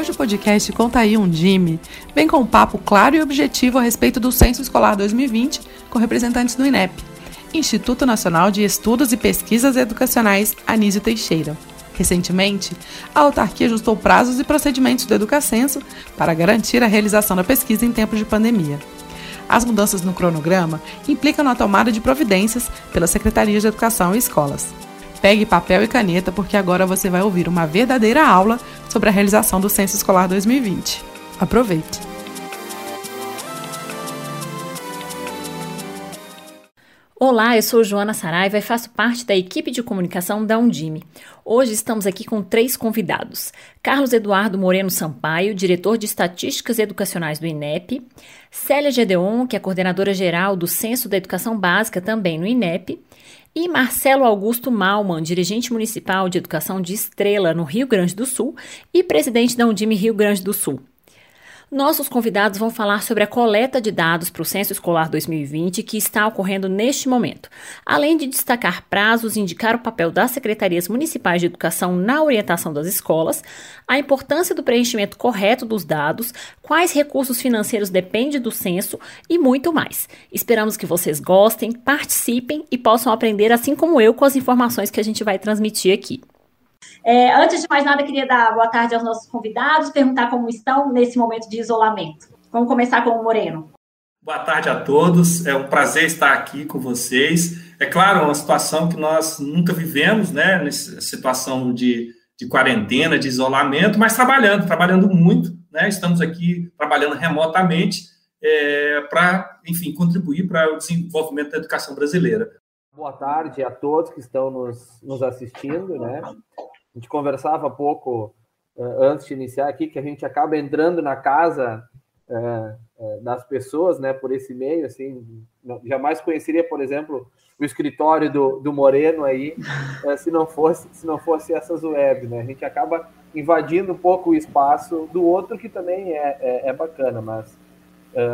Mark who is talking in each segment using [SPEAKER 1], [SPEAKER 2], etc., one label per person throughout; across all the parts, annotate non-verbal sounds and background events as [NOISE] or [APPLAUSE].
[SPEAKER 1] Hoje o podcast Conta aí um Jimmy vem com um papo claro e objetivo a respeito do Censo Escolar 2020 com representantes do INEP, Instituto Nacional de Estudos e Pesquisas Educacionais Anísio Teixeira. Recentemente, a autarquia ajustou prazos e procedimentos do Educacenso para garantir a realização da pesquisa em tempos de pandemia. As mudanças no cronograma implicam na tomada de providências pelas secretarias de educação e escolas. Pegue papel e caneta porque agora você vai ouvir uma verdadeira aula sobre a realização do Censo Escolar 2020. Aproveite!
[SPEAKER 2] Olá, eu sou Joana Saraiva e faço parte da equipe de comunicação da Undime. Hoje estamos aqui com três convidados: Carlos Eduardo Moreno Sampaio, diretor de Estatísticas Educacionais do INEP, Célia Gedeon, que é coordenadora geral do Censo da Educação Básica também no INEP, e Marcelo Augusto Malman, dirigente municipal de educação de Estrela, no Rio Grande do Sul, e presidente da Undime Rio Grande do Sul. Nossos convidados vão falar sobre a coleta de dados para o Censo Escolar 2020 que está ocorrendo neste momento, além de destacar prazos e indicar o papel das secretarias municipais de educação na orientação das escolas, a importância do preenchimento correto dos dados, quais recursos financeiros dependem do censo e muito mais. Esperamos que vocês gostem, participem e possam aprender assim como eu com as informações que a gente vai transmitir aqui.
[SPEAKER 3] É, antes de mais nada, queria dar boa tarde aos nossos convidados, perguntar como estão nesse momento de isolamento. Vamos começar com o Moreno.
[SPEAKER 4] Boa tarde a todos, é um prazer estar aqui com vocês. É claro, uma situação que nós nunca vivemos, né, nessa situação de, de quarentena, de isolamento, mas trabalhando, trabalhando muito, né, estamos aqui trabalhando remotamente é, para, enfim, contribuir para o desenvolvimento da educação brasileira.
[SPEAKER 5] Boa tarde a todos que estão nos, nos assistindo, né? A gente conversava há pouco uh, antes de iniciar aqui que a gente acaba entrando na casa uh, uh, das pessoas, né? Por esse meio, assim, jamais conheceria, por exemplo, o escritório do, do Moreno aí, [LAUGHS] se não fosse se não fosse essas web, né? A gente acaba invadindo um pouco o espaço do outro que também é, é, é bacana, mas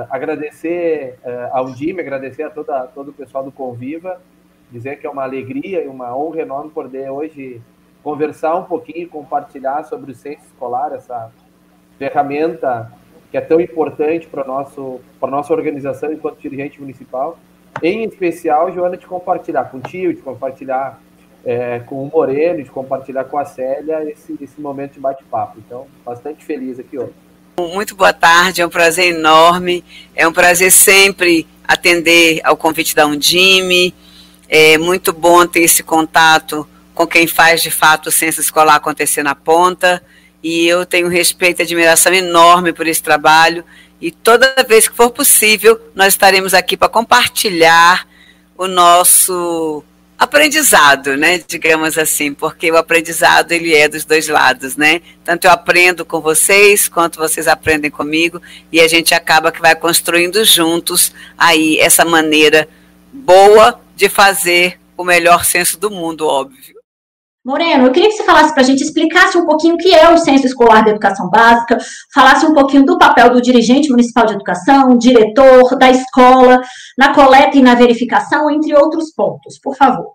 [SPEAKER 5] agradecer ao Undime, agradecer a toda todo o pessoal do Conviva, dizer que é uma alegria e uma honra enorme poder hoje conversar um pouquinho, compartilhar sobre o censo escolar, essa ferramenta que é tão importante para nosso para nossa organização enquanto dirigente municipal. Em especial, Joana, de compartilhar contigo, de compartilhar é, com o Moreno, de compartilhar com a Célia esse, esse momento de bate-papo. Então, bastante feliz aqui hoje.
[SPEAKER 6] Muito boa tarde, é um prazer enorme, é um prazer sempre atender ao convite da Undime, é muito bom ter esse contato com quem faz de fato o censo escolar acontecer na ponta. E eu tenho respeito e admiração enorme por esse trabalho. E toda vez que for possível, nós estaremos aqui para compartilhar o nosso aprendizado, né, digamos assim, porque o aprendizado ele é dos dois lados, né? Tanto eu aprendo com vocês, quanto vocês aprendem comigo, e a gente acaba que vai construindo juntos aí essa maneira boa de fazer o melhor censo do mundo, óbvio.
[SPEAKER 3] Moreno, eu queria que você falasse para a gente, explicasse um pouquinho o que é o Censo Escolar da Educação Básica, falasse um pouquinho do papel do dirigente municipal de educação, diretor, da escola, na coleta e na verificação, entre outros pontos, por favor.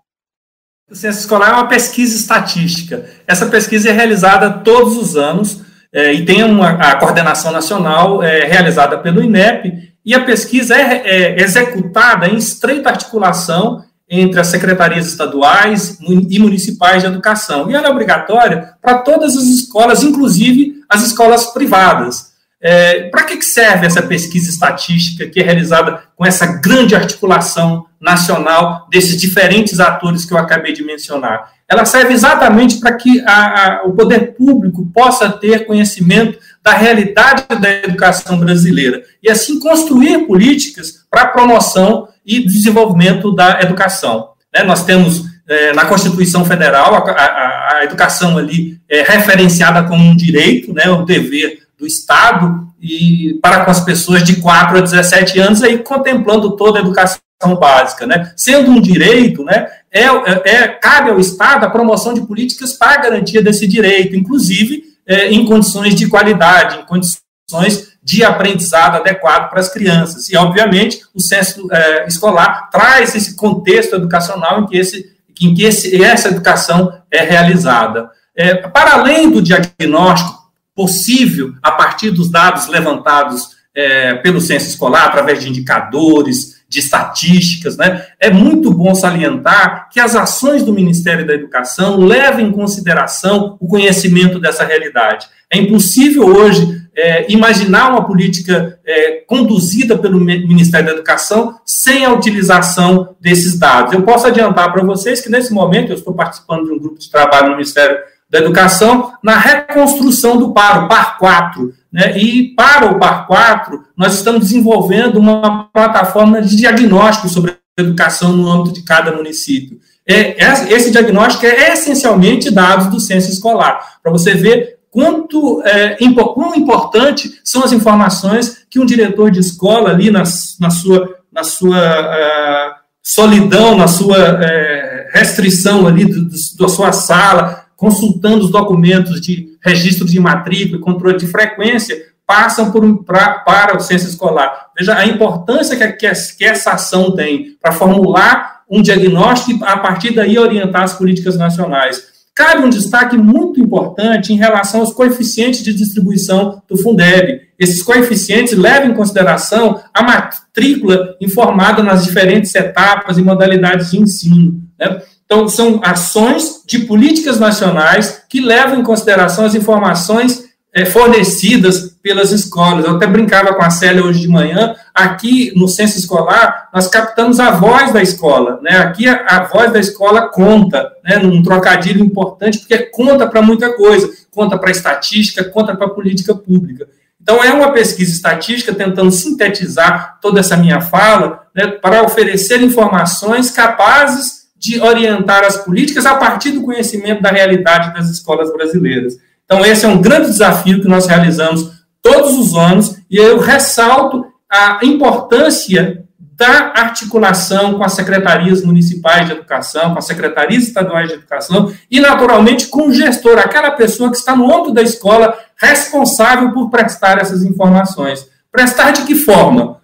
[SPEAKER 4] O Censo Escolar é uma pesquisa estatística. Essa pesquisa é realizada todos os anos é, e tem uma, a coordenação nacional é, realizada pelo INEP, e a pesquisa é, é executada em estreita articulação entre as secretarias estaduais e municipais de educação. E ela é obrigatória para todas as escolas, inclusive as escolas privadas. É, para que serve essa pesquisa estatística que é realizada com essa grande articulação nacional desses diferentes atores que eu acabei de mencionar? Ela serve exatamente para que a, a, o poder público possa ter conhecimento da realidade da educação brasileira e assim construir políticas para a promoção e desenvolvimento da educação. Né? Nós temos é, na Constituição Federal a, a, a, educação ali é referenciada como um direito, né, um dever do Estado e para com as pessoas de 4 a 17 anos aí contemplando toda a educação básica, né? Sendo um direito, né, é, é, é cabe ao Estado a promoção de políticas para a garantia desse direito, inclusive é, em condições de qualidade, em condições de aprendizado adequado para as crianças. E, obviamente, o censo é, escolar traz esse contexto educacional em que, esse, em que esse, essa educação é realizada. É, para além do diagnóstico possível a partir dos dados levantados é, pelo censo escolar, através de indicadores, de estatísticas, né? É muito bom salientar que as ações do Ministério da Educação levam em consideração o conhecimento dessa realidade. É impossível hoje é, imaginar uma política é, conduzida pelo Ministério da Educação sem a utilização desses dados. Eu posso adiantar para vocês que, nesse momento, eu estou participando de um grupo de trabalho no Ministério da Educação na reconstrução do PAR, o PAR 4. Né? E para o PAR 4, nós estamos desenvolvendo uma plataforma de diagnóstico sobre a educação no âmbito de cada município. É, esse diagnóstico é essencialmente dados do censo escolar, para você ver quanto é, quão importante são as informações que um diretor de escola ali na, na sua, na sua uh, solidão, na sua uh, restrição ali do, do, da sua sala, consultando os documentos de registro de matrícula, controle de frequência, passam por, pra, para o censo escolar. Veja a importância que, que, que essa ação tem para formular um diagnóstico e, a partir daí, orientar as políticas nacionais. Cabe um destaque muito importante em relação aos coeficientes de distribuição do Fundeb. Esses coeficientes levam em consideração a matrícula informada nas diferentes etapas e modalidades de ensino. Né? Então, são ações de políticas nacionais que levam em consideração as informações é, fornecidas pelas escolas. Eu até brincava com a Célia hoje de manhã, aqui no censo escolar, nós captamos a voz da escola, né? Aqui a, a voz da escola conta, né? Num trocadilho importante, porque conta para muita coisa, conta para estatística, conta para política pública. Então, é uma pesquisa estatística tentando sintetizar toda essa minha fala, né, para oferecer informações capazes de orientar as políticas a partir do conhecimento da realidade das escolas brasileiras. Então, esse é um grande desafio que nós realizamos todos os anos, e eu ressalto a importância da articulação com as secretarias municipais de educação, com as secretarias estaduais de educação e, naturalmente, com o gestor, aquela pessoa que está no âmbito da escola responsável por prestar essas informações. Prestar de que forma?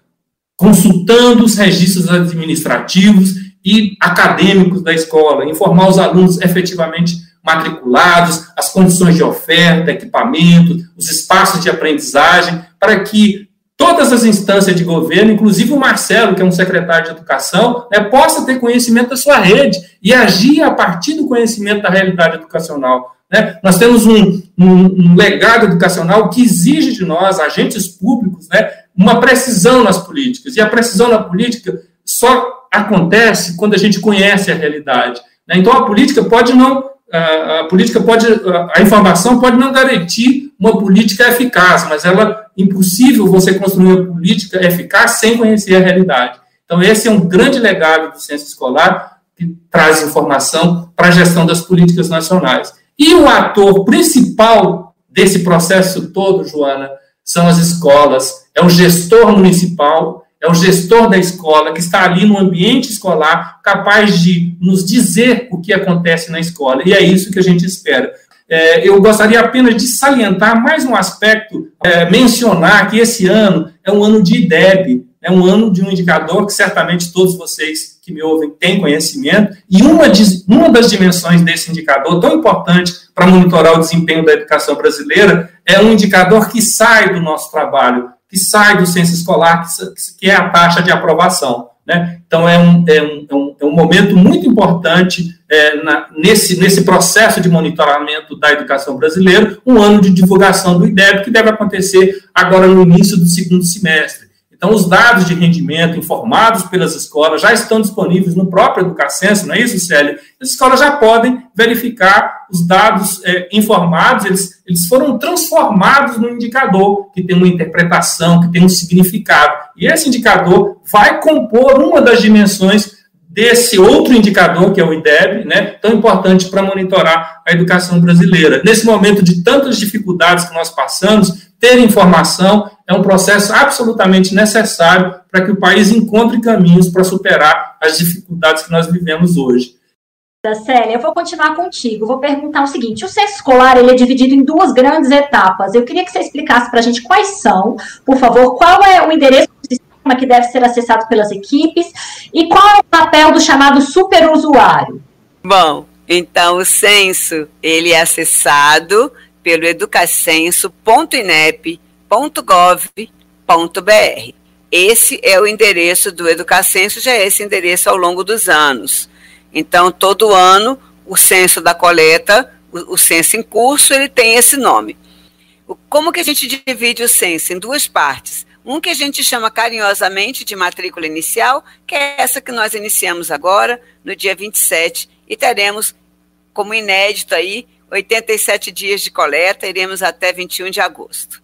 [SPEAKER 4] Consultando os registros administrativos e acadêmicos da escola, informar os alunos efetivamente matriculados, as condições de oferta, equipamento, os espaços de aprendizagem, para que todas as instâncias de governo, inclusive o Marcelo, que é um secretário de educação, né, possa ter conhecimento da sua rede e agir a partir do conhecimento da realidade educacional. Né? Nós temos um, um, um, legado educacional que exige de nós, agentes públicos, né, uma precisão nas políticas. E a precisão na política só acontece quando a gente conhece a realidade. Né? Então, a política pode não a, política pode, a informação pode não garantir uma política eficaz, mas ela impossível você construir uma política eficaz sem conhecer a realidade. Então, esse é um grande legado do censo escolar que traz informação para a gestão das políticas nacionais. E o ator principal desse processo todo, Joana, são as escolas, é o gestor municipal é o gestor da escola que está ali no ambiente escolar, capaz de nos dizer o que acontece na escola. E é isso que a gente espera. É, eu gostaria apenas de salientar mais um aspecto, é, mencionar que esse ano é um ano de IDEB, é um ano de um indicador que certamente todos vocês que me ouvem têm conhecimento, e uma, de, uma das dimensões desse indicador, tão importante para monitorar o desempenho da educação brasileira, é um indicador que sai do nosso trabalho, que sai do censo escolar, que é a taxa de aprovação. Né? Então, é um, é, um, é, um, é um momento muito importante é, na, nesse, nesse processo de monitoramento da educação brasileira, um ano de divulgação do IDEB, que deve acontecer agora no início do segundo semestre. Então, os dados de rendimento informados pelas escolas já estão disponíveis no próprio Educacenso, não é isso, Célio? As escolas já podem verificar os dados é, informados, eles, eles foram transformados no indicador, que tem uma interpretação, que tem um significado. E esse indicador vai compor uma das dimensões desse outro indicador, que é o IDEB, né, tão importante para monitorar a educação brasileira. Nesse momento de tantas dificuldades que nós passamos, ter informação é um processo absolutamente necessário para que o país encontre caminhos para superar as dificuldades que nós vivemos hoje.
[SPEAKER 3] Célia, eu vou continuar contigo. Vou perguntar o seguinte: o censo escolar ele é dividido em duas grandes etapas. Eu queria que você explicasse para a gente quais são, por favor, qual é o endereço do sistema que deve ser acessado pelas equipes e qual é o papel do chamado superusuário.
[SPEAKER 6] Bom, então o censo ele é acessado pelo educacenso.inep.gov.br. Esse é o endereço do Educacenso, já é esse endereço ao longo dos anos. Então, todo ano, o censo da coleta, o, o censo em curso, ele tem esse nome. Como que a gente divide o censo? Em duas partes. Um que a gente chama carinhosamente de matrícula inicial, que é essa que nós iniciamos agora, no dia 27, e teremos como inédito aí 87 dias de coleta, iremos até 21 de agosto.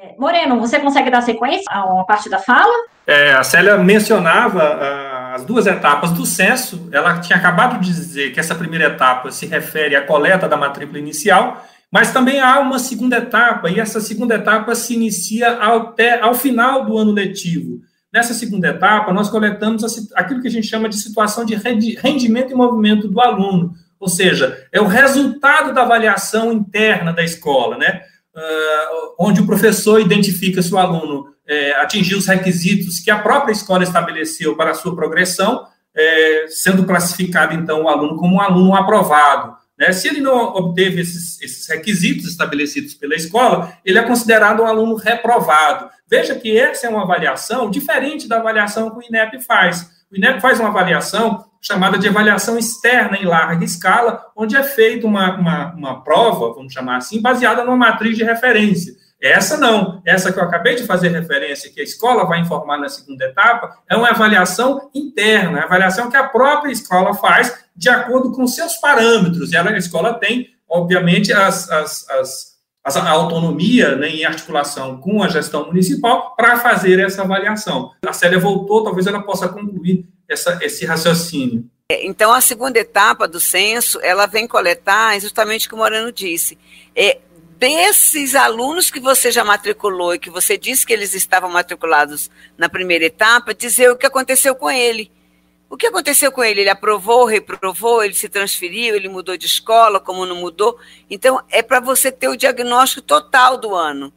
[SPEAKER 3] É, Moreno, você consegue dar sequência a uma parte da fala?
[SPEAKER 4] É, a Célia mencionava uh, as duas etapas do censo. Ela tinha acabado de dizer que essa primeira etapa se refere à coleta da matrícula inicial, mas também há uma segunda etapa, e essa segunda etapa se inicia até ao final do ano letivo. Nessa segunda etapa, nós coletamos aquilo que a gente chama de situação de rendimento e movimento do aluno, ou seja, é o resultado da avaliação interna da escola, né? Uh, onde o professor identifica se o aluno é, atingiu os requisitos que a própria escola estabeleceu para a sua progressão, é, sendo classificado, então, o aluno como um aluno aprovado. Né? Se ele não obteve esses, esses, requisitos estabelecidos pela escola, ele é considerado um aluno reprovado. Veja que essa é uma avaliação diferente da avaliação que o INEP faz. O INEP faz uma avaliação chamada de avaliação externa em larga escala, onde é feita uma, uma, uma prova, vamos chamar assim, baseada numa matriz de referência. Essa não, essa que eu acabei de fazer referência, que a escola vai informar na segunda etapa, é uma avaliação interna, avaliação que a própria escola faz de acordo com seus parâmetros. E a escola tem, obviamente, as, as, as, a autonomia né, em articulação com a gestão municipal para fazer essa avaliação. A Célia voltou, talvez ela possa concluir essa, esse raciocínio.
[SPEAKER 6] É, então, a segunda etapa do censo, ela vem coletar justamente o que o Morano disse. É, desses alunos que você já matriculou e que você disse que eles estavam matriculados na primeira etapa, dizer o que aconteceu com ele. O que aconteceu com ele? Ele aprovou, reprovou, ele se transferiu, ele mudou de escola, como não mudou? Então, é para você ter o diagnóstico total do ano.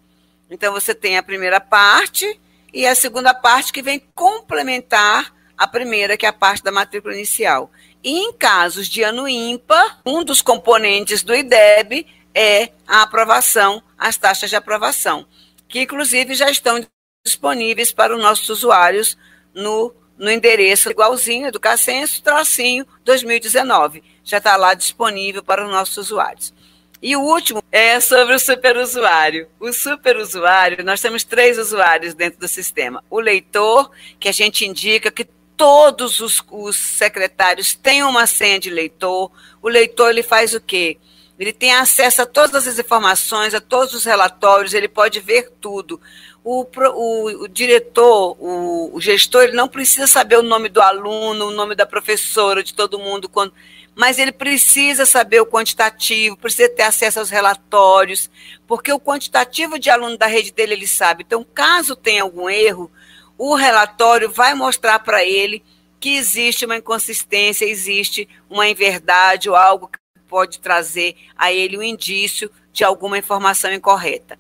[SPEAKER 6] Então, você tem a primeira parte e a segunda parte que vem complementar a primeira, que é a parte da matrícula inicial. E em casos de ano ímpar, um dos componentes do IDEB é a aprovação, as taxas de aprovação, que inclusive já estão disponíveis para os nossos usuários no, no endereço igualzinho, Educacenso, tracinho 2019. Já está lá disponível para os nossos usuários. E o último é sobre o superusuário. O superusuário, nós temos três usuários dentro do sistema. O leitor, que a gente indica que todos os, os secretários têm uma senha de leitor. O leitor ele faz o quê? Ele tem acesso a todas as informações, a todos os relatórios, ele pode ver tudo. O, o, o diretor, o, o, gestor, ele não precisa saber o nome do aluno, o nome da professora, de todo mundo, quando, mas ele precisa saber o quantitativo, precisa ter acesso aos relatórios, porque o quantitativo de aluno da rede dele ele sabe. Então, caso tenha algum erro, o relatório vai mostrar para ele que existe uma inconsistência, existe uma inverdade ou algo que pode trazer a ele um indício de alguma informação incorreta.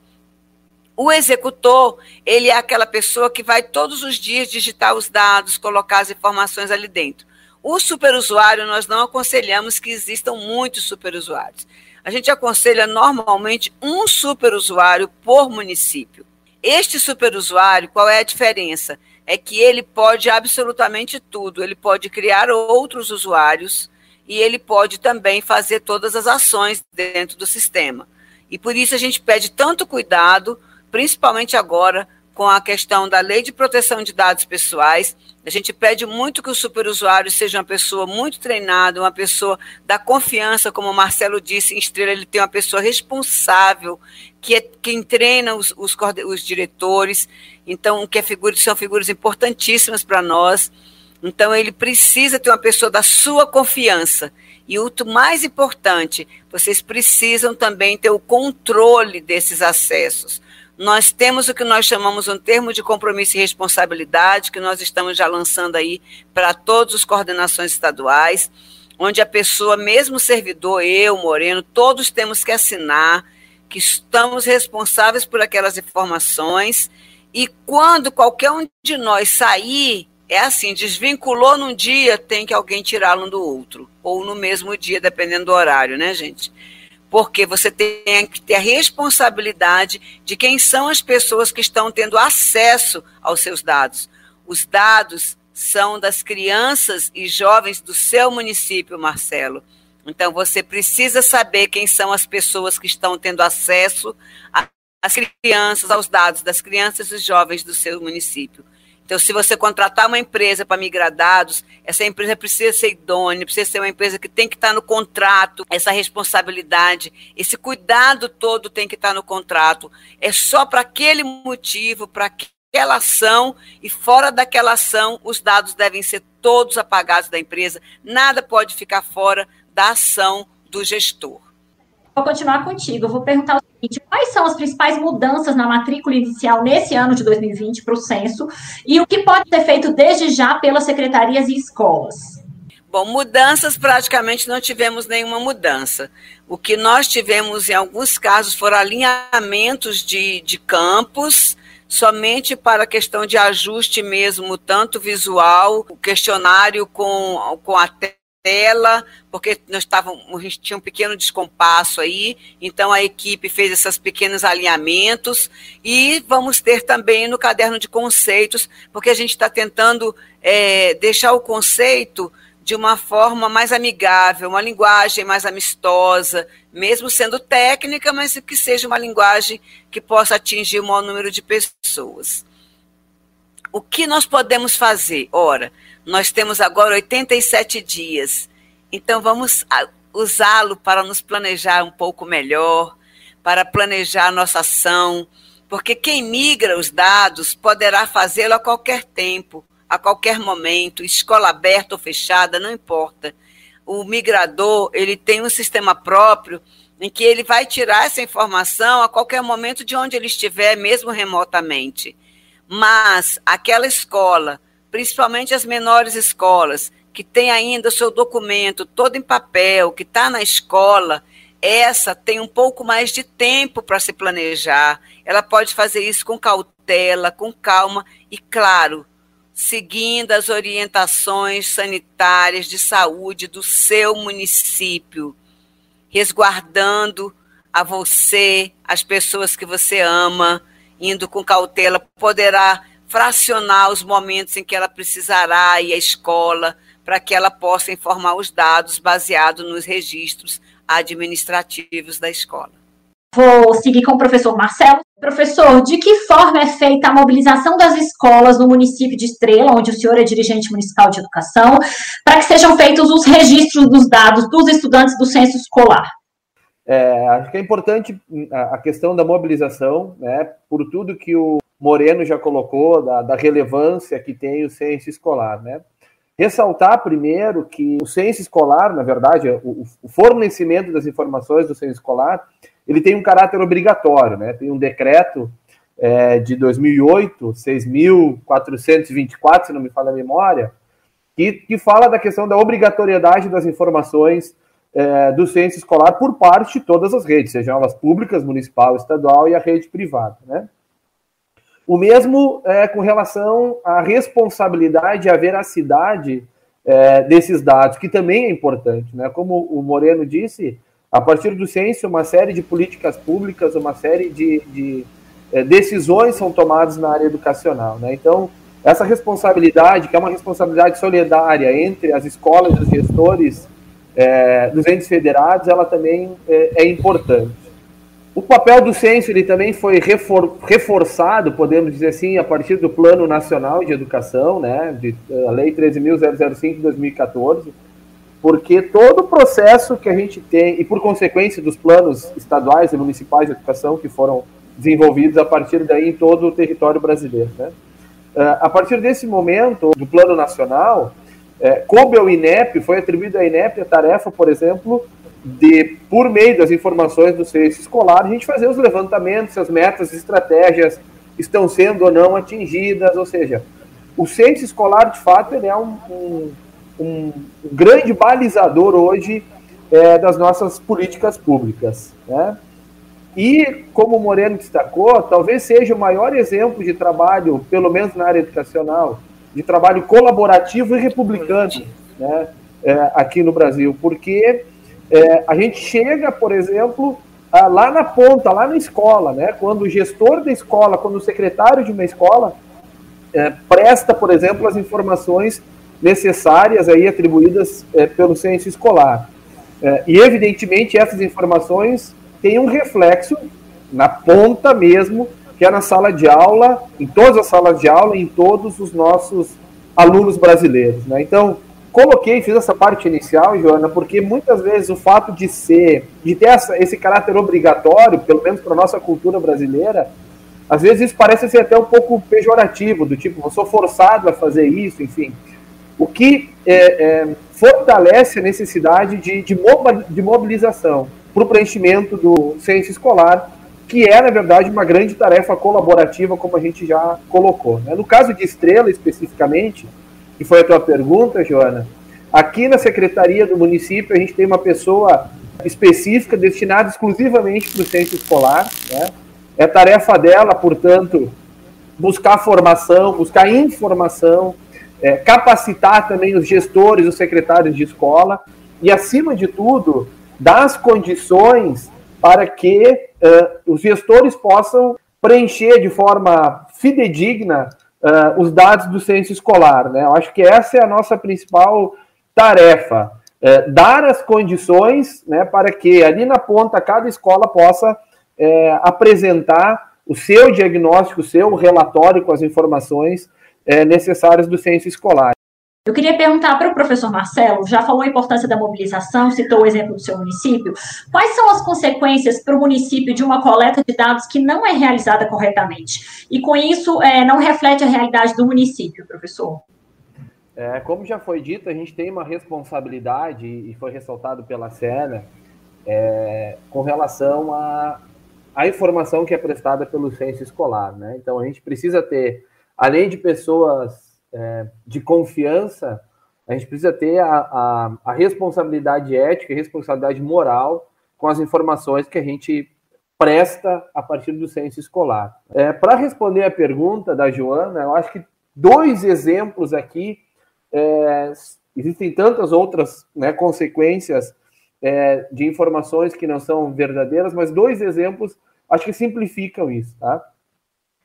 [SPEAKER 6] O executor, ele é aquela pessoa que vai todos os dias digitar os dados, colocar as informações ali dentro. O superusuário, nós não aconselhamos que existam muitos superusuários. A gente aconselha normalmente um superusuário por município. Este superusuário, qual é a diferença? É que ele pode absolutamente tudo. Ele pode criar outros usuários e ele pode também fazer todas as ações dentro do sistema. E por isso a gente pede tanto cuidado, principalmente agora com a questão da lei de proteção de dados pessoais. A gente pede muito que o superusuário seja uma pessoa muito treinada, uma pessoa da confiança, como o Marcelo disse, em Estrela, ele tem uma pessoa responsável, que é quem treina os, os, os diretores, então, que é figura, são figuras importantíssimas para nós. Então, ele precisa ter uma pessoa da sua confiança. E o mais importante, vocês precisam também ter o controle desses acessos. Nós temos o que nós chamamos um termo de compromisso e responsabilidade, que nós estamos já lançando aí para todas as coordenações estaduais, onde a pessoa, mesmo servidor, eu, Moreno, todos temos que assinar que estamos responsáveis por aquelas informações e quando qualquer um de nós sair, é assim, desvinculou num dia, tem que alguém tirá-lo do outro, ou no mesmo dia, dependendo do horário, né, gente? Porque você tem que ter a responsabilidade de quem são as pessoas que estão tendo acesso aos seus dados. Os dados são das crianças e jovens do seu município, Marcelo. Então, você precisa saber quem são as pessoas que estão tendo acesso às crianças, aos dados das crianças e jovens do seu município. Então, se você contratar uma empresa para migrar dados, essa empresa precisa ser idônea, precisa ser uma empresa que tem que estar no contrato, essa responsabilidade, esse cuidado todo tem que estar no contrato. É só para aquele motivo, para aquela ação, e fora daquela ação, os dados devem ser todos apagados da empresa, nada pode ficar fora da ação do gestor.
[SPEAKER 3] Vou continuar contigo. Eu vou perguntar o seguinte: quais são as principais mudanças na matrícula inicial nesse ano de 2020 para o censo e o que pode ser feito desde já pelas secretarias e escolas?
[SPEAKER 6] Bom, mudanças praticamente não tivemos nenhuma mudança. O que nós tivemos em alguns casos foram alinhamentos de, de campos, somente para a questão de ajuste mesmo, tanto visual, o questionário com, com a tela, porque nós estávamos, tinha um pequeno descompasso aí, então a equipe fez esses pequenos alinhamentos e vamos ter também no caderno de conceitos, porque a gente está tentando é, deixar o conceito de uma forma mais amigável, uma linguagem mais amistosa, mesmo sendo técnica, mas que seja uma linguagem que possa atingir o maior número de pessoas. O que nós podemos fazer? Ora, nós temos agora 87 dias, então vamos usá-lo para nos planejar um pouco melhor, para planejar a nossa ação, porque quem migra os dados poderá fazê-lo a qualquer tempo, a qualquer momento, escola aberta ou fechada, não importa. O migrador, ele tem um sistema próprio em que ele vai tirar essa informação a qualquer momento de onde ele estiver, mesmo remotamente. Mas aquela escola principalmente as menores escolas, que tem ainda o seu documento todo em papel, que está na escola, essa tem um pouco mais de tempo para se planejar. Ela pode fazer isso com cautela, com calma e, claro, seguindo as orientações sanitárias de saúde do seu município, resguardando a você, as pessoas que você ama, indo com cautela, poderá fracionar os momentos em que ela precisará ir à escola, para que ela possa informar os dados baseado nos registros administrativos da escola.
[SPEAKER 3] Vou seguir com o professor Marcelo. Professor, de que forma é feita a mobilização das escolas no município de Estrela, onde o senhor é dirigente municipal de educação, para que sejam feitos os registros dos dados dos estudantes do censo escolar?
[SPEAKER 5] É, acho que é importante a questão da mobilização, né, por tudo que o Moreno já colocou, da, da relevância que tem o censo escolar, né? Ressaltar primeiro que o censo escolar, na verdade, o, o, fornecimento das informações do censo escolar, ele tem um caráter obrigatório, né? Tem um decreto é, de 2008, 6.424, se não me falha a memória, que, que fala da questão da obrigatoriedade das informações é, do censo escolar por parte de todas as redes, sejam elas públicas, municipal, estadual e a rede privada, né? O mesmo é, com relação à responsabilidade e à veracidade é, desses dados, que também é importante. Né? Como o Moreno disse, a partir do censo, uma série de políticas públicas, uma série de, de é, decisões são tomadas na área educacional. Né? Então, essa responsabilidade, que é uma responsabilidade solidária entre as escolas e os gestores é, dos entes federados, ela também é, é importante. O papel do censo ele também foi refor reforçado, podemos dizer assim, a partir do Plano Nacional de Educação, né, de, eh, a Lei 13.005 de 2014, porque todo o processo que a gente tem, e por consequência dos planos estaduais e municipais de educação que foram desenvolvidos a partir daí em todo o território brasileiro. Né? Eh, a partir desse momento, do Plano Nacional, é, coube ao INEP, foi atribuída à INEP a tarefa, por exemplo, de, por meio das informações do censo escolar, a gente fazer os levantamentos, se as metas, estratégias estão sendo ou não atingidas, ou seja, o censo escolar, de fato, ele é um, um, um grande balizador hoje é, das nossas políticas públicas, né? E, como o Moreno destacou, talvez seja o maior exemplo de trabalho, pelo menos na área educacional, de trabalho colaborativo e republicano, né, é, aqui no Brasil, porque é, a gente chega, por exemplo, lá na ponta, lá na escola, né? Quando o gestor da escola, quando o secretário de uma escola é, presta, por exemplo, as informações necessárias aí atribuídas é, pelo censo escolar. É, e evidentemente essas informações têm um reflexo na ponta mesmo, que é na sala de aula, em todas as salas de aula, em todos os nossos alunos brasileiros. Né? Então, coloquei, fiz essa parte inicial, Joana, porque muitas vezes o fato de ser, de ter essa, esse caráter obrigatório, pelo menos para a nossa cultura brasileira, às vezes isso parece ser até um pouco pejorativo, do tipo, eu sou forçado a fazer isso, enfim. O que é, é, fortalece a necessidade de, de mobilização para o preenchimento do censo escolar, que é, na verdade, uma grande tarefa colaborativa, como a gente já colocou. Né? No caso de Estrela, especificamente, que foi a tua pergunta, Joana, aqui na Secretaria do Município a gente tem uma pessoa específica destinada exclusivamente para o censo escolar, né? É tarefa dela, portanto, buscar formação, buscar informação, é, capacitar também os gestores, os secretários de escola e, acima de tudo, dar as condições para que uh, os gestores possam preencher de forma fidedigna uh, os dados do censo escolar. Né? Eu acho que essa é a nossa principal tarefa. Uh, dar as condições né, para que ali na ponta cada escola possa é, apresentar o seu diagnóstico, o seu relatório com as informações é, necessárias do censo escolar.
[SPEAKER 3] Eu queria perguntar para o professor Marcelo, já falou a importância da mobilização, citou o exemplo do seu município. Quais são as consequências para o município de uma coleta de dados que não é realizada corretamente? E com isso, é, não reflete a realidade do município, professor?
[SPEAKER 5] É, como já foi dito, a gente tem uma responsabilidade, e foi ressaltado pela Sena, é, com relação a, a informação que é prestada pelo censo escolar. Né? Então, a gente precisa ter, além de pessoas é, de confiança, a gente precisa ter a, a, a responsabilidade ética e responsabilidade moral com as informações que a gente presta a partir do censo escolar. É, Para responder a pergunta da Joana, eu acho que dois exemplos aqui, é, existem tantas outras né, consequências é, de informações que não são verdadeiras, mas dois exemplos acho que simplificam isso. Tá?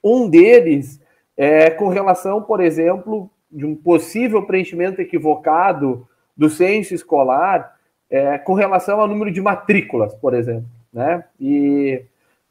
[SPEAKER 5] Um deles é com relação, por exemplo, de um possível preenchimento equivocado do censo escolar é, com relação ao número de matrículas, por exemplo. Né? E,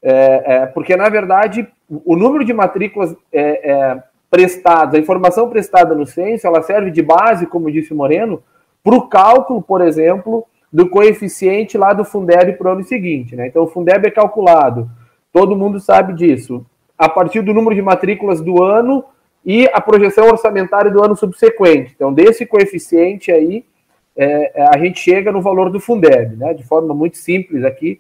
[SPEAKER 5] é, é, porque, na verdade, o número de matrículas é, é, prestadas, a informação prestada no censo, ela serve de base, como disse Moreno, para o cálculo, por exemplo, do coeficiente lá do Fundeb para o ano seguinte. Né? Então, o Fundeb é calculado, todo mundo sabe disso, a partir do número de matrículas do ano e a projeção orçamentária do ano subsequente. Então, desse coeficiente aí, é, é a gente chega no valor do Fundeb, né? de forma muito simples aqui.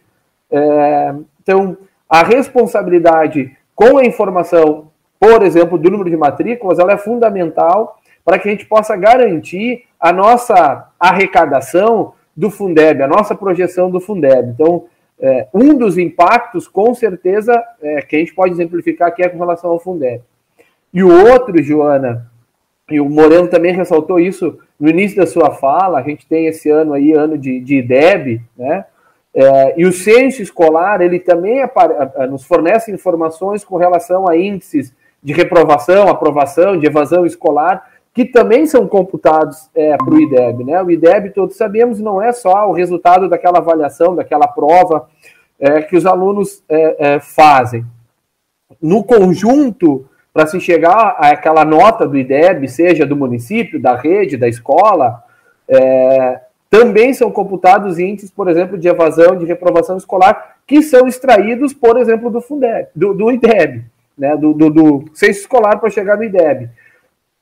[SPEAKER 5] É, então, a responsabilidade com a informação, por exemplo, do número de matrículas, ela é fundamental para que a gente possa garantir a nossa arrecadação do Fundeb, a nossa projeção do Fundeb. Então, é, um dos impactos, com certeza, é, que a gente pode exemplificar aqui é com relação ao Fundeb. E o outro, Joana, e o Moreno também ressaltou isso no início da sua fala, a gente tem esse ano aí, ano de, de IDEB, né? É, e o censo escolar, ele também nos fornece informações com relação a índices de reprovação, aprovação, de evasão escolar, que também são computados é, para o IDEB. Né? O IDEB, todos sabemos, não é só o resultado daquela avaliação, daquela prova é, que os alunos é, é fazem. No conjunto, para se chegar àquela nota do IDEB, seja do município, da rede, da escola, é, também são computados índices, por exemplo, de evasão, de reprovação escolar, que são extraídos, por exemplo, do Fundeb, do, do IDEB, né, do, do, do censo escolar para chegar no IDEB.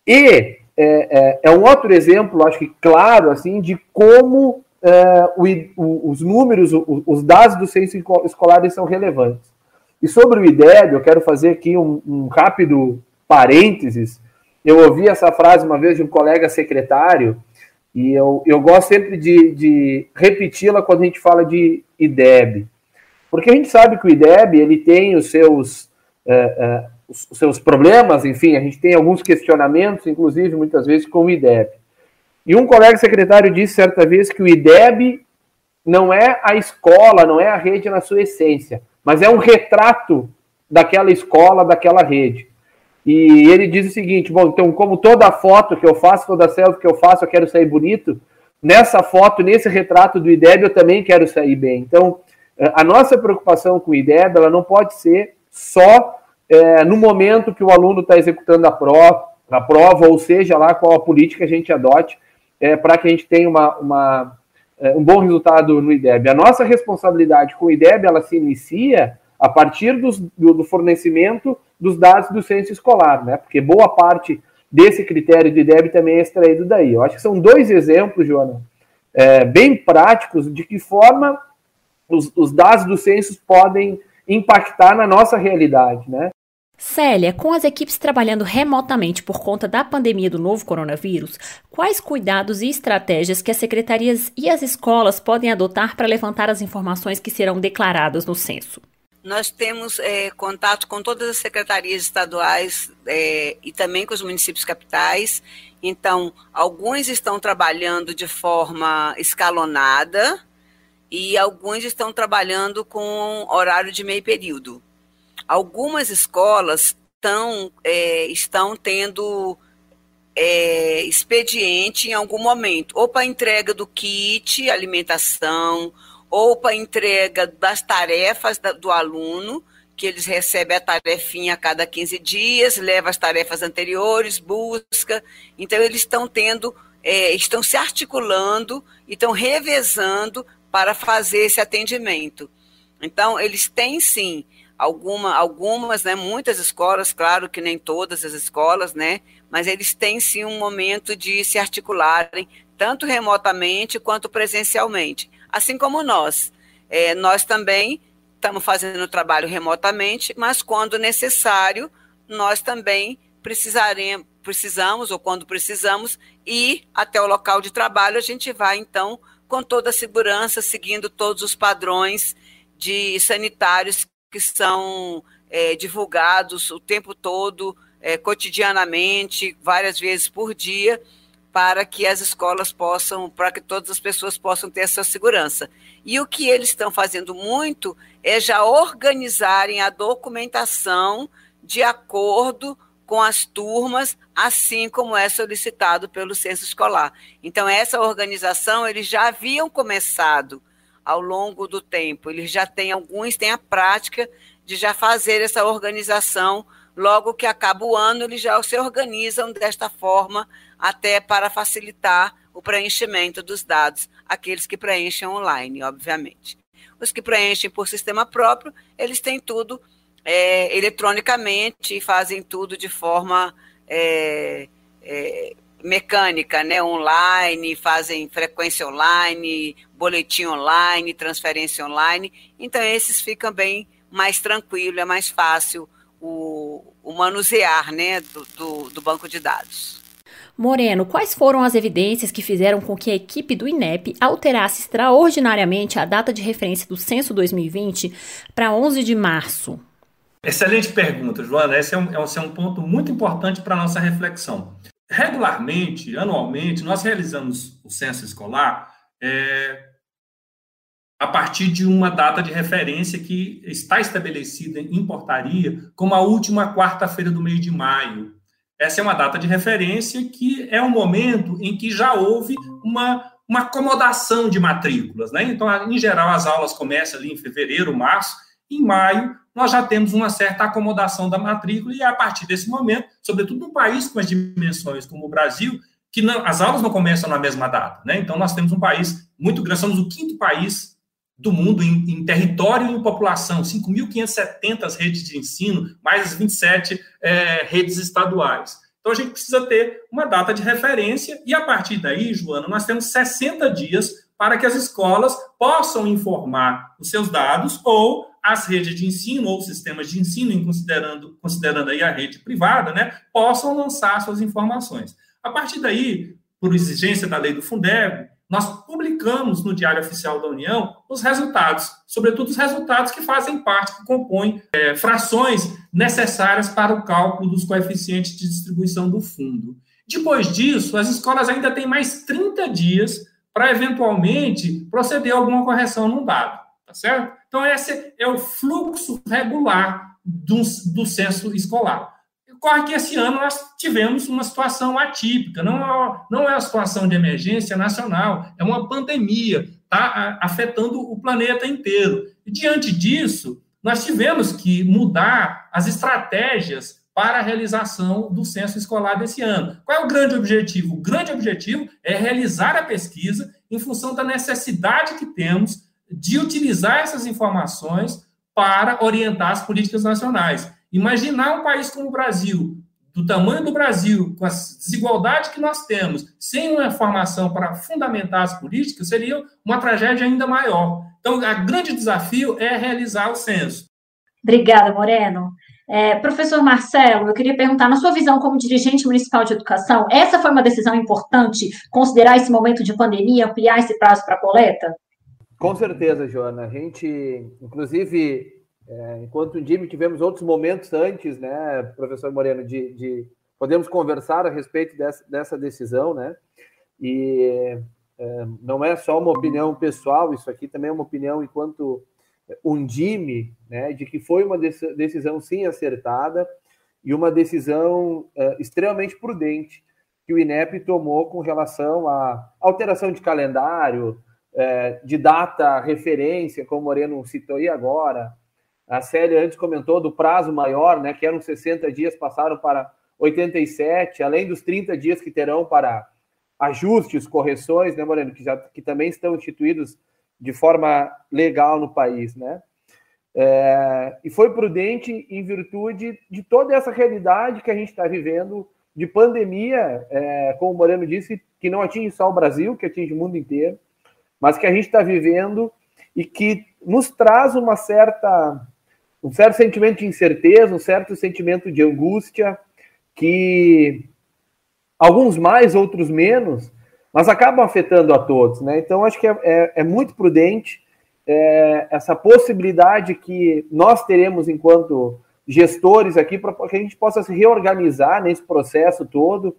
[SPEAKER 5] E é, é, é, um outro exemplo, acho que claro, assim, de como é, o, os números, o, os dados do censo escolar são relevantes. E sobre o IDEB, eu quero fazer aqui um, um rápido parênteses. Eu ouvi essa frase uma vez de um colega secretário, e eu, eu gosto sempre de, de repeti-la quando a gente fala de IDEB. Porque a gente sabe que o IDEB ele tem os seus é, os, seus problemas, enfim, a gente tem alguns questionamentos, inclusive muitas vezes com o IDEB. E um colega secretário disse certa vez que o IDEB não é a escola, não é a rede na sua essência, mas é um retrato daquela escola, daquela rede. E ele diz o seguinte: bom, então, como toda foto que eu faço, toda selfie que eu faço, eu quero sair bonito, nessa foto, nesse retrato do IDEB, eu também quero sair bem. Então, a nossa preocupação com o IDEB, ela não pode ser só é, no momento que o aluno está executando a prova, a prova, ou seja lá qual a política a gente adote, é, para que a gente tenha uma, uma, é, um bom resultado no IDEB. A nossa responsabilidade com o IDEB, ela se inicia a partir dos, do, do, fornecimento dos dados do censo escolar, né? Porque boa parte desse critério do IDEB também é extraído daí. Eu acho que são dois exemplos, Joana, é, bem práticos de que forma os, os dados do censo podem impactar na nossa realidade, né?
[SPEAKER 2] Célia, com as equipes trabalhando remotamente por conta da pandemia do novo coronavírus, quais cuidados e estratégias que as secretarias e as escolas podem adotar para levantar as informações que serão declaradas no censo?
[SPEAKER 6] Nós temos é, contato com todas as secretarias estaduais é, e também com os municípios capitais. Então, alguns estão trabalhando de forma escalonada e alguns estão trabalhando com horário de meio período. Algumas escolas tão, é, estão tendo é, expediente em algum momento, ou para entrega do kit, alimentação, ou para entrega das tarefas da, do aluno, que eles recebem a tarefinha a cada 15 dias, leva as tarefas anteriores, busca. Então, eles estão tendo, é, estão se articulando e estão revezando para fazer esse atendimento. Então, eles têm sim alguma, algumas, né, muitas escolas, claro que nem todas as escolas, né, mas eles têm sim um momento de se articularem, tanto remotamente quanto presencialmente, assim como nós. É, nós também estamos fazendo o trabalho remotamente, mas quando necessário, nós também precisaremos, precisamos, ou quando precisamos, ir até o local de trabalho, a gente vai, então, com toda a segurança, seguindo todos os padrões de sanitários que são é, divulgados o tempo todo, é, cotidianamente, várias vezes por dia, para que as escolas possam, para que todas as pessoas possam ter essa segurança. E o que eles estão fazendo muito é já organizarem a documentação de acordo com as turmas, assim como é solicitado pelo censo escolar. Então, essa organização eles já haviam começado ao longo do tempo. Eles já têm, alguns têm a prática de já fazer essa organização. Logo que acaba o ano, eles já se organizam desta forma, até para facilitar o preenchimento dos dados, aqueles que preenchem online, obviamente. Os que preenchem por sistema próprio, eles têm tudo é, eletronicamente e fazem tudo de forma é, é, mecânica, né, online, fazem frequência online, boletim online, transferência online. Então, esses ficam bem mais tranquilo, é mais fácil o, o manusear né, do, do, do banco de dados.
[SPEAKER 2] Moreno, quais foram as evidências que fizeram com que a equipe do INEP alterasse extraordinariamente a data de referência do censo 2020 para 11 de março?
[SPEAKER 4] Excelente pergunta, Joana. Esse é um, esse é um ponto muito importante para a nossa reflexão regularmente, anualmente, nós realizamos o censo escolar é, a partir de uma data de referência que está estabelecida em portaria como a última quarta-feira do mês de maio. Essa é uma data de referência que é um momento em que já houve uma, uma acomodação de matrículas. Né? Então, em geral, as aulas começam ali em fevereiro, março, em maio nós já temos uma certa acomodação da matrícula, e a partir desse momento, sobretudo num país com as dimensões como o Brasil, que não, as aulas não começam na mesma data. Né? Então, nós temos um país muito grande, somos o quinto país do mundo em, em território e em população, 5.570 redes de ensino, mais 27 é, redes estaduais. Então, a gente precisa ter uma data de referência, e a partir daí, Joana, nós temos 60 dias para que as escolas possam informar os seus dados ou as redes de ensino ou sistemas de ensino, considerando, considerando aí a rede privada, né, possam lançar suas informações. A partir daí, por exigência da lei do Fundeb, nós publicamos no Diário Oficial da União os resultados, sobretudo os resultados que fazem parte, que compõem é, frações necessárias para o cálculo dos coeficientes de distribuição do fundo. Depois disso, as escolas ainda têm mais 30 dias para eventualmente proceder a alguma correção num dado, tá certo? Então, esse é o fluxo regular do, do censo escolar. Ocorre que esse ano nós tivemos uma situação atípica, não é, não é uma situação de emergência nacional, é uma pandemia, está afetando o planeta inteiro. E diante disso, nós tivemos que mudar as estratégias para a realização do censo escolar desse ano. Qual é o grande objetivo? O grande objetivo é realizar a pesquisa em função da necessidade que temos de utilizar essas informações para orientar as políticas nacionais. Imaginar um país como o Brasil, do tamanho do Brasil, com as desigualdades que nós temos, sem uma formação para fundamentar as políticas, seria uma tragédia ainda maior. Então, o grande desafio é realizar o censo.
[SPEAKER 3] Obrigada, Moreno. É, professor Marcelo, eu queria perguntar, na sua visão como dirigente municipal de educação, essa foi uma decisão importante, considerar esse momento de pandemia, ampliar esse prazo para a coleta?
[SPEAKER 5] Com certeza, Joana. A gente, inclusive, é, enquanto o DIME tivemos outros momentos antes, né, professor Moreno, de, de podemos conversar a respeito dessa, dessa decisão, né? E é, não é só uma opinião pessoal, isso aqui também é uma opinião enquanto um DIME, né, de que foi uma decisão sim acertada e uma decisão é, extremamente prudente que o INEP tomou com relação à alteração de calendário, é, de data referência, como o Moreno citou aí agora, a Célia antes comentou do prazo maior, né, que eram 60 dias, passaram para 87, além dos 30 dias que terão para ajustes, correções, né, Moreno, que, já, que também estão instituídos de forma legal no país, né? É, e foi prudente em virtude de toda essa realidade que a gente está vivendo de pandemia, é, como o Moreno disse, que não atinge só o Brasil, que atinge o mundo inteiro, mas que a gente está vivendo e que nos traz uma certa um certo sentimento de incerteza, um certo sentimento de angústia, que alguns mais, outros menos, mas acabam afetando a todos, né? Então, acho que é, é, é muito prudente é, essa possibilidade que nós teremos enquanto gestores aqui para que a gente possa se reorganizar nesse processo todo,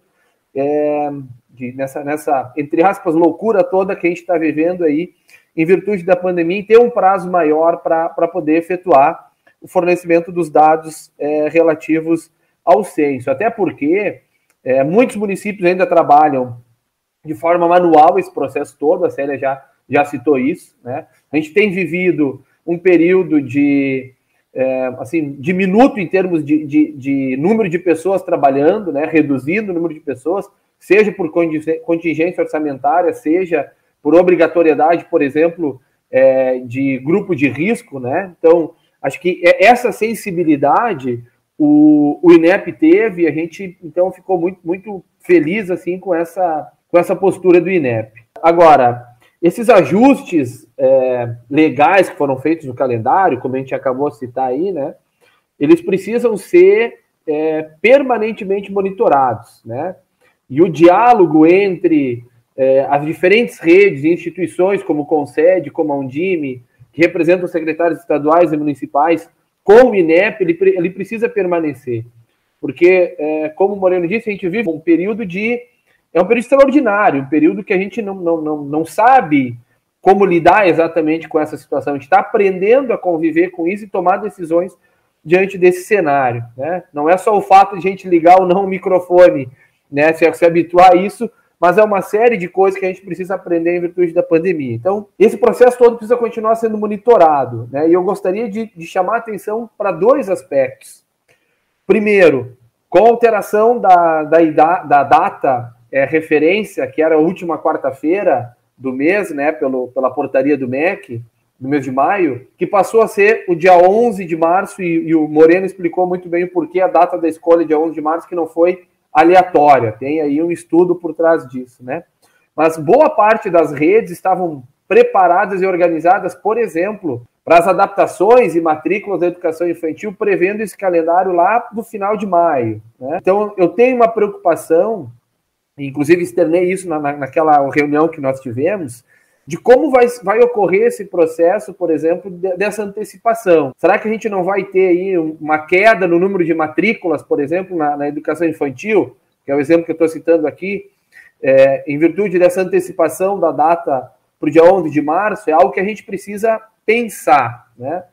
[SPEAKER 5] é, de, nessa, nessa, entre aspas, loucura toda que a gente está vivendo aí, em virtude da pandemia, e ter um prazo maior para poder efetuar o fornecimento dos dados é, relativos ao censo. Até porque é, muitos municípios ainda trabalham de forma manual esse processo todo, a Célia já, já citou isso. Né? A gente tem vivido um período de é, assim, diminuto em termos de, de, de, número de pessoas trabalhando, né, reduzindo o número de pessoas, seja por contingência orçamentária, seja por obrigatoriedade, por exemplo, é, de grupo de risco, né? Então, Acho que é, essa sensibilidade o, o INEP teve e a gente então ficou muito, muito feliz assim com essa, com essa postura do INEP. Agora, esses ajustes é, legais que foram feitos no calendário, como a gente acabou de citar aí, né, eles precisam ser é, permanentemente monitorados, né? E o diálogo entre é, as diferentes redes e instituições, como o Concede, como a Undime, que representa os secretários estaduais e municipais, com o INEP, ele, ele precisa permanecer. Porque, é, como o Moreno disse, a gente vive um período de. É um período extraordinário, um período que a gente não, não, não, não sabe como lidar exatamente com essa situação. A gente está aprendendo a conviver com isso e tomar decisões diante desse cenário. Né? Não é só o fato de a gente ligar ou não o microfone, né? se, se habituar a isso, mas é uma série de coisas que a gente precisa aprender em virtude da pandemia. Então, esse processo todo precisa continuar sendo monitorado, né? E eu gostaria de, de chamar a atenção para dois aspectos. Primeiro, com a alteração da, da, da data é, referência, que era a última quarta-feira do mês, né, pelo, pela portaria do MEC, no mês de maio, que passou a ser o dia 11 de março, e, e o Moreno explicou muito bem o porquê a data da escolha dia 11 de março, que não foi aleatória, tem aí um estudo por trás disso, né? Mas boa parte das redes estavam preparadas e organizadas, por exemplo, para as adaptações e matrículas da educação infantil, prevendo esse calendário lá no final de maio. Né? Então, eu tenho uma preocupação, inclusive externei isso na, naquela reunião que nós tivemos, de como vai, vai ocorrer esse processo, por exemplo, de, dessa antecipação. Será que a gente não vai ter aí uma queda no número de matrículas, por exemplo, na, na educação infantil, que é o exemplo que eu estou citando aqui, é, em virtude dessa antecipação da data para o dia 11 de março, é algo que a gente precisa pensar, né?